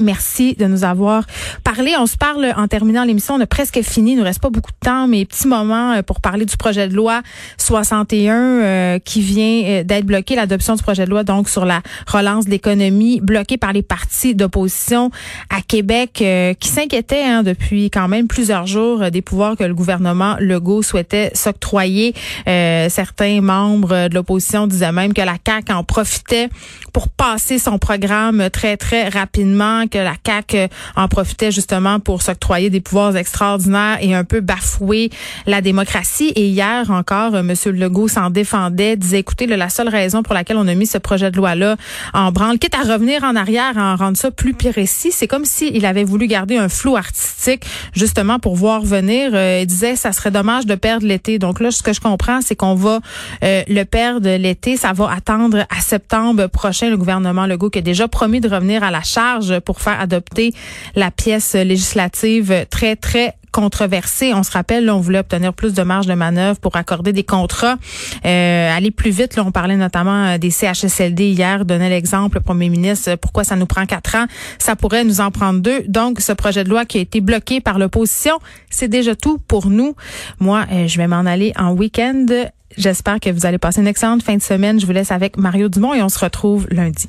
Merci de nous avoir parlé. On se parle en terminant l'émission. On a presque fini. Il nous reste pas beaucoup de temps, mais petit moment euh, pour parler du projet de loi 61 euh, qui vient euh, d'être bloqué. L'adoption du projet de loi donc sur la relance de l'économie bloqué par les partis d'opposition à Québec qui s'inquiétaient hein, depuis quand même plusieurs jours des pouvoirs que le gouvernement Legault souhaitait s'octroyer. certains membres de l'opposition disaient même que la CAQ en profitait pour passer son programme très très rapidement que la CAQ euh, en profitait justement pour s'octroyer des pouvoirs extraordinaires et un peu bafouer la démocratie. Et hier encore, euh, M. Legault s'en défendait, disait, écoutez, la seule raison pour laquelle on a mis ce projet de loi-là en branle, quitte à revenir en arrière, à en rendre ça plus précis, c'est comme s'il avait voulu garder un flou artistique justement pour voir venir. Euh, il disait, ça serait dommage de perdre l'été. Donc là, ce que je comprends, c'est qu'on va le perdre l'été. Ça va attendre à septembre prochain. Le gouvernement Legault qui a déjà promis de revenir à la charge pour faire adopter la pièce législative très, très controversée. On se rappelle, on voulait obtenir plus de marge de manœuvre pour accorder des contrats, euh, aller plus vite. On parlait notamment euh, des CHSLD hier, donnait l'exemple, le premier ministre, pourquoi ça nous prend quatre ans. Ça pourrait nous en prendre deux. Donc, ce projet de loi qui a été bloqué par l'opposition, c'est déjà tout pour nous. Moi, euh, je vais m'en aller en week-end. J'espère que vous allez passer une excellente fin de semaine. Je vous laisse avec Mario Dumont et on se retrouve lundi.